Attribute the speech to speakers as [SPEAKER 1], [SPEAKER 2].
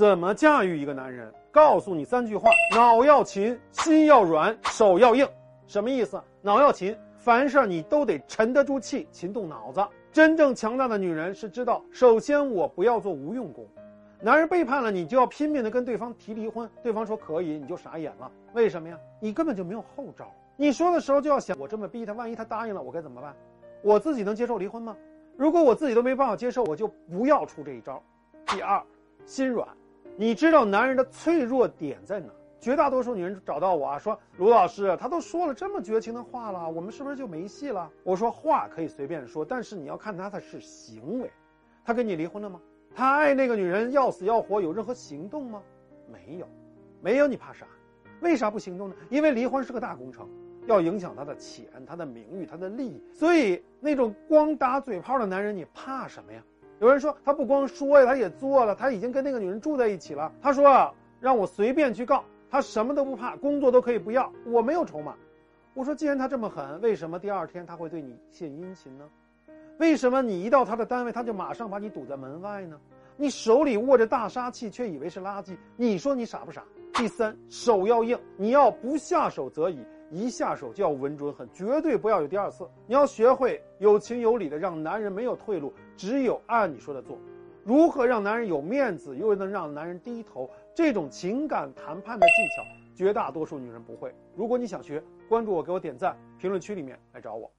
[SPEAKER 1] 怎么驾驭一个男人？告诉你三句话：脑要勤，心要软，手要硬。什么意思？脑要勤，凡事你都得沉得住气，勤动脑子。真正强大的女人是知道，首先我不要做无用功。男人背叛了你，就要拼命的跟对方提离婚。对方说可以，你就傻眼了。为什么呀？你根本就没有后招。你说的时候就要想，我这么逼他，万一他答应了，我该怎么办？我自己能接受离婚吗？如果我自己都没办法接受，我就不要出这一招。第二，心软。你知道男人的脆弱点在哪？绝大多数女人找到我啊，说卢老师，他都说了这么绝情的话了，我们是不是就没戏了？我说话可以随便说，但是你要看他的是行为。他跟你离婚了吗？他爱那个女人要死要活，有任何行动吗？没有，没有，你怕啥？为啥不行动呢？因为离婚是个大工程，要影响他的钱、他的名誉、他的利益，所以那种光打嘴炮的男人，你怕什么呀？有人说他不光说呀，他也做了。他已经跟那个女人住在一起了。他说让我随便去告，他什么都不怕，工作都可以不要，我没有筹码。我说既然他这么狠，为什么第二天他会对你献殷勤呢？为什么你一到他的单位，他就马上把你堵在门外呢？你手里握着大杀器，却以为是垃圾，你说你傻不傻？第三，手要硬，你要不下手则已。一下手就要稳准狠，绝对不要有第二次。你要学会有情有理的让男人没有退路，只有按你说的做。如何让男人有面子，又能让男人低头？这种情感谈判的技巧，绝大多数女人不会。如果你想学，关注我，给我点赞，评论区里面来找我。